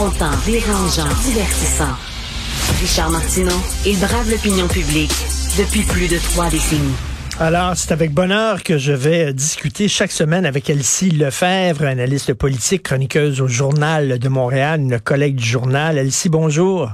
Confrontant, dérangeant, divertissant. Richard Martineau, il brave l'opinion publique depuis plus de trois décennies. Alors, c'est avec bonheur que je vais discuter chaque semaine avec Elsie Lefebvre, analyste politique, chroniqueuse au Journal de Montréal, une collègue du journal. Elsie, bonjour.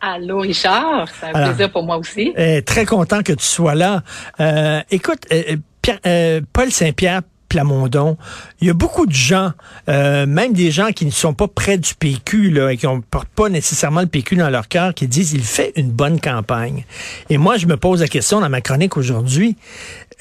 Allô, Richard. C'est un plaisir pour moi aussi. Euh, très content que tu sois là. Euh, écoute, euh, Pierre, euh, Paul Saint-Pierre Plamondon, il y a beaucoup de gens, euh, même des gens qui ne sont pas près du PQ là, et qui n'ont pas nécessairement le PQ dans leur cœur, qui disent il fait une bonne campagne. Et moi, je me pose la question dans ma chronique aujourd'hui.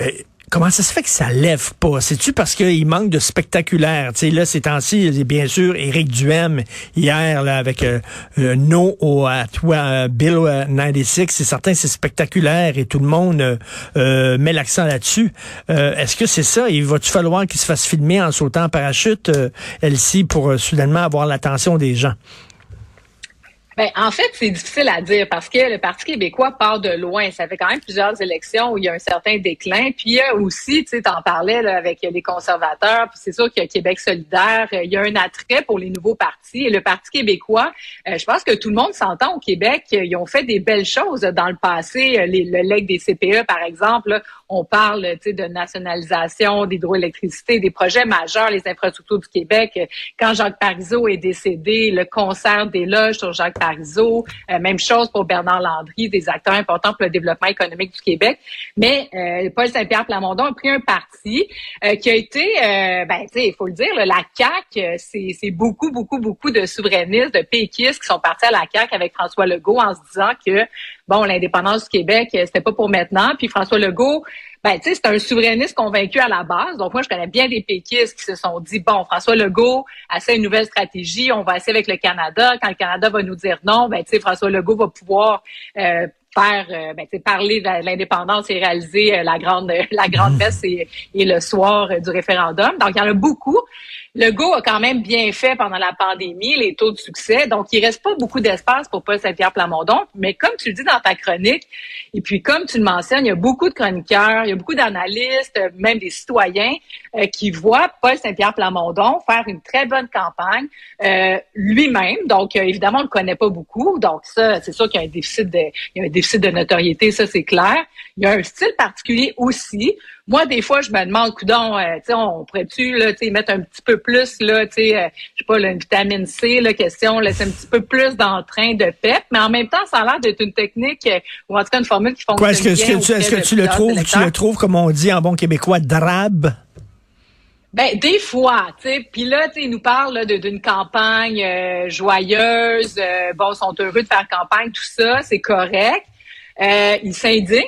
Euh, Comment ça se fait que ça lève pas? C'est-tu parce qu'il manque de spectaculaire? Sais, là, ces temps-ci, bien sûr, Éric Duhem, hier, là, avec euh, euh, No au toi, euh, Bill 96, c'est certain c'est spectaculaire et tout le monde met l'accent là-dessus. Est-ce que c'est ça? Il va-tu falloir qu'il se fasse filmer en sautant en parachute, Elsie, pour soudainement avoir l'attention des gens? Ben, en fait, c'est difficile à dire parce que le Parti québécois part de loin. Ça fait quand même plusieurs élections où il y a un certain déclin. Puis aussi, tu sais, t'en parlais là, avec les conservateurs. Puis c'est sûr qu'il y a Québec solidaire. Il y a un attrait pour les nouveaux partis. Et le Parti québécois, euh, je pense que tout le monde s'entend au Québec. Ils ont fait des belles choses dans le passé. Les, le leg des CPE, par exemple, on parle, de nationalisation d'hydroélectricité, des projets majeurs, les infrastructures du Québec. Quand Jacques Parizeau est décédé, le concert des loges sur Jacques Parizeau. Euh, même chose pour Bernard Landry, des acteurs importants pour le développement économique du Québec. Mais euh, Paul Saint-Pierre Plamondon a pris un parti euh, qui a été, ben, tu sais, il faut le dire, la CAQ, c'est beaucoup, beaucoup, beaucoup de souverainistes, de péquistes qui sont partis à la CAQ avec François Legault en se disant que, bon, l'indépendance du Québec, c'était pas pour maintenant. Puis François Legault, ben, tu sais, c'est un souverainiste convaincu à la base. Donc, moi, je connais bien des péquistes qui se sont dit, bon, François Legault essaie une nouvelle stratégie, on va essayer avec le Canada. Quand le Canada va nous dire non, ben, tu sais, François Legault va pouvoir euh, faire euh, ben, parler de l'indépendance et réaliser euh, la grande la grande mmh. messe et, le soir du référendum. Donc il y en a beaucoup. Le go a quand même bien fait pendant la pandémie, les taux de succès. Donc, il reste pas beaucoup d'espace pour Paul Saint-Pierre Plamondon. Mais comme tu le dis dans ta chronique, et puis comme tu le mentionnes, il y a beaucoup de chroniqueurs, il y a beaucoup d'analystes, même des citoyens euh, qui voient Paul Saint-Pierre Plamondon faire une très bonne campagne euh, lui-même. Donc, euh, évidemment, on le connaît pas beaucoup. Donc, ça, c'est sûr qu'il y a un déficit de, il y a un déficit de notoriété, ça c'est clair. Il y a un style particulier aussi. Moi, des fois, je me demande, coudon, euh, tu on pourrait-tu là, mettre un petit peu plus, là, tu sais, euh, je sais pas, une vitamine C, la question, laisser un petit peu plus d'entrain de pep, mais en même temps, ça a l'air d'être une technique euh, ou en tout cas une formule qui fonctionne est-ce que, bien. Est-ce que, tu, est-ce que tu le trouves, tu le trouves, comme on dit en bon québécois, drabe? Ben des fois, tu sais. Puis là, tu sais, ils nous parlent d'une campagne joyeuse. bon, ils sont heureux de faire campagne, tout ça, c'est correct. Euh, il s'indigne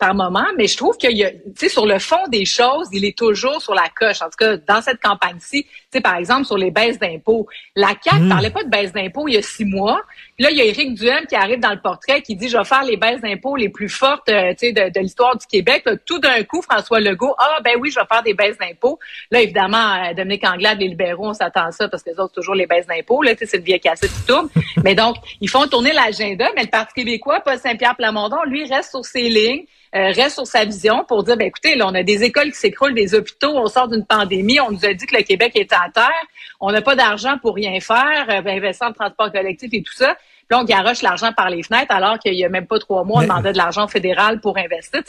par moment, mais je trouve qu'il y a, tu sais, sur le fond des choses, il est toujours sur la coche. En tout cas, dans cette campagne-ci, tu sais, par exemple, sur les baisses d'impôts. La CAQ ne mmh. parlait pas de baisse d'impôts il y a six mois. Là, il y a Éric Duhem qui arrive dans le portrait qui dit, je vais faire les baisses d'impôts les plus fortes, euh, de, de l'histoire du Québec. tout d'un coup, François Legault, ah, ben oui, je vais faire des baisses d'impôts. Là, évidemment, euh, Dominique Anglade, les libéraux, on s'attend à ça parce que les autres, toujours les baisses d'impôts. Là, c'est le vieil cassette qui tourne. mais donc, ils font tourner l'agenda, mais le Parti québécois, Paul Saint-Pierre Plamondon, lui, reste sur ses lignes, euh, reste sur sa vision pour dire, ben écoutez, là, on a des écoles qui s'écroulent, des hôpitaux, on sort d'une pandémie, on nous a dit que le Québec était à terre, on n'a pas d'argent pour rien faire, euh, ben, investir en transport collectif et tout ça. Là, on garoche l'argent par les fenêtres alors qu'il y a même pas trois mois, on demandait de l'argent fédéral pour investir.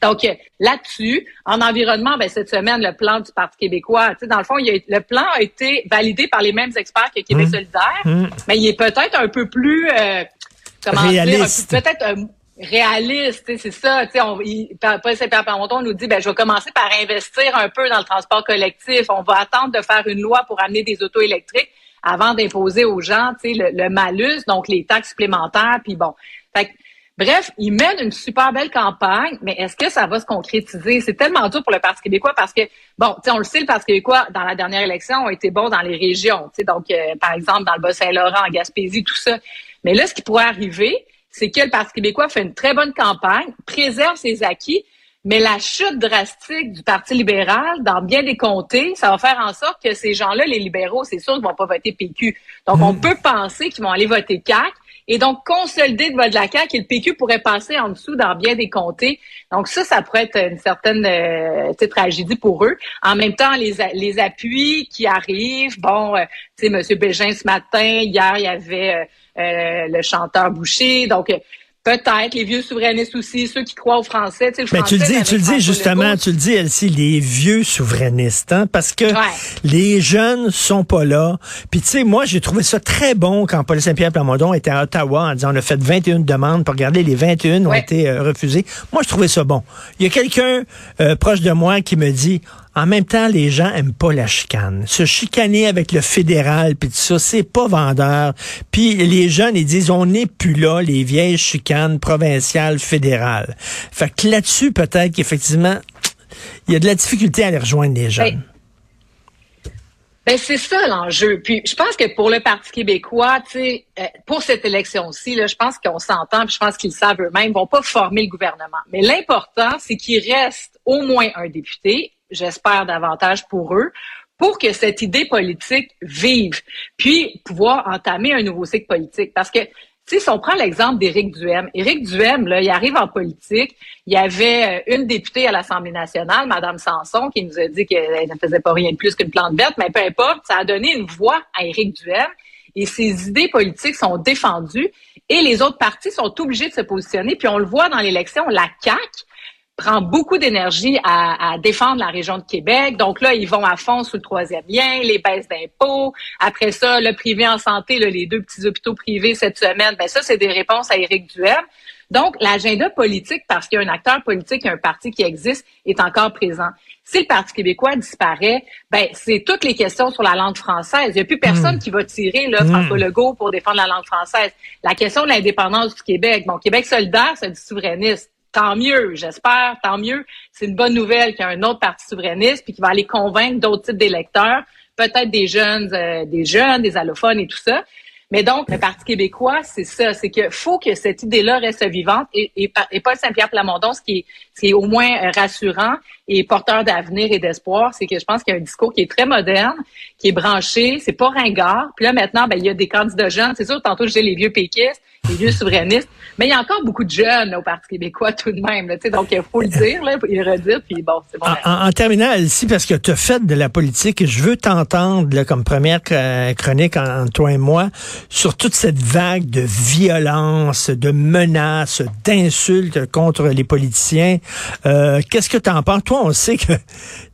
Donc euh, là-dessus, en environnement, ben, cette semaine, le plan du Parti québécois, dans le fond, il a, le plan a été validé par les mêmes experts que Québec mmh. solidaire, mmh. mais il est peut-être un peu plus euh, comment Réaliste. dire, peut-être un réaliste, c'est ça. On, il, Paul Saint-Pierre on nous dit, ben, je vais commencer par investir un peu dans le transport collectif. On va attendre de faire une loi pour amener des autos électriques avant d'imposer aux gens, le, le malus, donc les taxes supplémentaires. Puis bon, fait Bref, ils mènent une super belle campagne, mais est-ce que ça va se concrétiser? C'est tellement dur pour le Parti québécois parce que, bon, tu sais, on le sait, le Parti québécois, dans la dernière élection, a été bon dans les régions. Tu sais, donc, euh, par exemple, dans le Bas-Saint-Laurent, en Gaspésie, tout ça. Mais là, ce qui pourrait arriver, c'est que le Parti québécois fait une très bonne campagne, préserve ses acquis, mais la chute drastique du Parti libéral dans bien des comtés, ça va faire en sorte que ces gens-là, les libéraux, c'est sûr qu'ils vont pas voter PQ. Donc, on hmm. peut penser qu'ils vont aller voter CAC et donc consolider le vote de la CAQ et le PQ pourrait passer en dessous dans bien des comtés. Donc ça, ça pourrait être une certaine euh, tragédie pour eux. En même temps, les, les appuis qui arrivent, bon, euh, tu sais, M. Bégin ce matin, hier, il y avait euh, euh, le chanteur Boucher, donc Peut-être les vieux souverainistes aussi, ceux qui croient aux Français. Tu sais, Mais tu le dis, tu le dis justement, tu le dis, Elsie, les vieux souverainistes, hein, parce que les jeunes sont pas là. Puis tu sais, moi, j'ai trouvé ça très bon quand Paul Saint-Pierre Plamondon était à Ottawa en disant on a fait 21 demandes pour regarder les 21 ont été euh, refusées. Moi, je trouvais ça bon. Il y a quelqu'un euh, proche de moi qui me dit en même temps, les gens aiment pas la chicane. Se chicaner avec le fédéral, puis tout ça, c'est pas vendeur. Puis les jeunes, ils disent, on n'est plus là, les vieilles chicanes provinciales, fédérales. Fait que là-dessus, peut-être qu'effectivement, il y a de la difficulté à les rejoindre, les jeunes. Ben, c'est ça l'enjeu. Puis je pense que pour le Parti québécois, tu euh, pour cette élection-ci, là, je pense qu'on s'entend, puis je pense qu'ils savent eux-mêmes, ils vont pas former le gouvernement. Mais l'important, c'est qu'il reste au moins un député j'espère davantage pour eux, pour que cette idée politique vive, puis pouvoir entamer un nouveau cycle politique. Parce que si on prend l'exemple d'Éric Duhem, Éric Duhem, là, il arrive en politique. Il y avait euh, une députée à l'Assemblée nationale, Madame Sanson, qui nous a dit qu'elle ne faisait pas rien de plus qu'une plante verte, mais peu importe, ça a donné une voix à Éric Duhem et ses idées politiques sont défendues et les autres partis sont obligés de se positionner. Puis on le voit dans l'élection, la CAQ, prend beaucoup d'énergie à, défendre la région de Québec. Donc là, ils vont à fond sous le troisième lien, les baisses d'impôts. Après ça, le privé en santé, les deux petits hôpitaux privés cette semaine, ben ça, c'est des réponses à Éric Duhem. Donc, l'agenda politique, parce qu'il y a un acteur politique, un parti qui existe, est encore présent. Si le Parti québécois disparaît, ben c'est toutes les questions sur la langue française. Il n'y a plus personne hmm. qui va tirer là, François hmm. Legault pour défendre la langue française. La question de l'indépendance du Québec. Bon, Québec solidaire, c'est du souverainiste tant mieux, j'espère, tant mieux. C'est une bonne nouvelle qu'il y a un autre parti souverainiste puis qui va aller convaincre d'autres types d'électeurs, peut-être des jeunes, euh, des jeunes, des allophones et tout ça. Mais donc, le Parti québécois, c'est ça, c'est qu'il faut que cette idée-là reste vivante. Et, et, et Paul Saint-Pierre Plamondon, ce qui, est, ce qui est au moins euh, rassurant et porteur d'avenir et d'espoir, c'est que je pense qu'il y a un discours qui est très moderne, qui est branché, c'est pas ringard. Puis là, maintenant, ben, il y a des candidats jeunes. C'est sûr, tantôt, j'ai les vieux péquistes, les vieux souverainistes. Mais il y a encore beaucoup de jeunes au Parti québécois tout de même. Là, donc, il faut le dire, là, le redire, puis bon, c'est bon. En, en, terminant, ici, parce que tu as fait de la politique, je veux t'entendre comme première chronique entre toi et moi sur toute cette vague de violence, de menaces, d'insultes contre les politiciens. Euh, Qu'est-ce que tu en penses? Toi, on sait que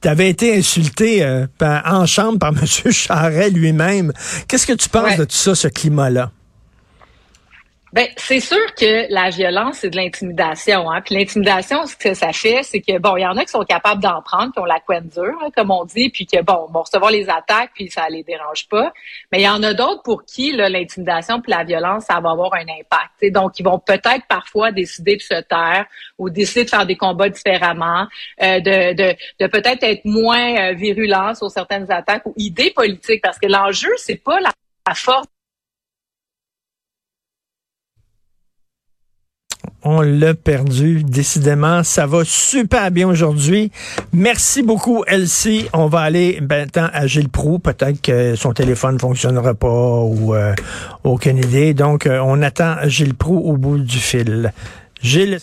tu avais été insulté euh, en chambre par M. Charret lui-même. Qu'est-ce que tu penses de tout ça, ce climat-là? Ben, c'est sûr que la violence, c'est de l'intimidation. Hein? Puis l'intimidation, ce que ça fait, c'est que, bon, il y en a qui sont capables d'en prendre, qui ont la couenne dure, hein, comme on dit, puis que, bon, vont recevoir les attaques, puis ça les dérange pas. Mais il y en a d'autres pour qui l'intimidation puis la violence, ça va avoir un impact. Donc, ils vont peut-être parfois décider de se taire ou décider de faire des combats différemment, euh, de, de, de peut-être être moins euh, virulents sur certaines attaques ou idées politiques, parce que l'enjeu, c'est pas la force On l'a perdu, décidément. Ça va super bien aujourd'hui. Merci beaucoup, Elsie. On va aller maintenant à Gilles Proux. Peut-être que son téléphone ne fonctionnera pas ou euh, aucune idée. Donc, euh, on attend Gilles Proux au bout du fil. Gilles.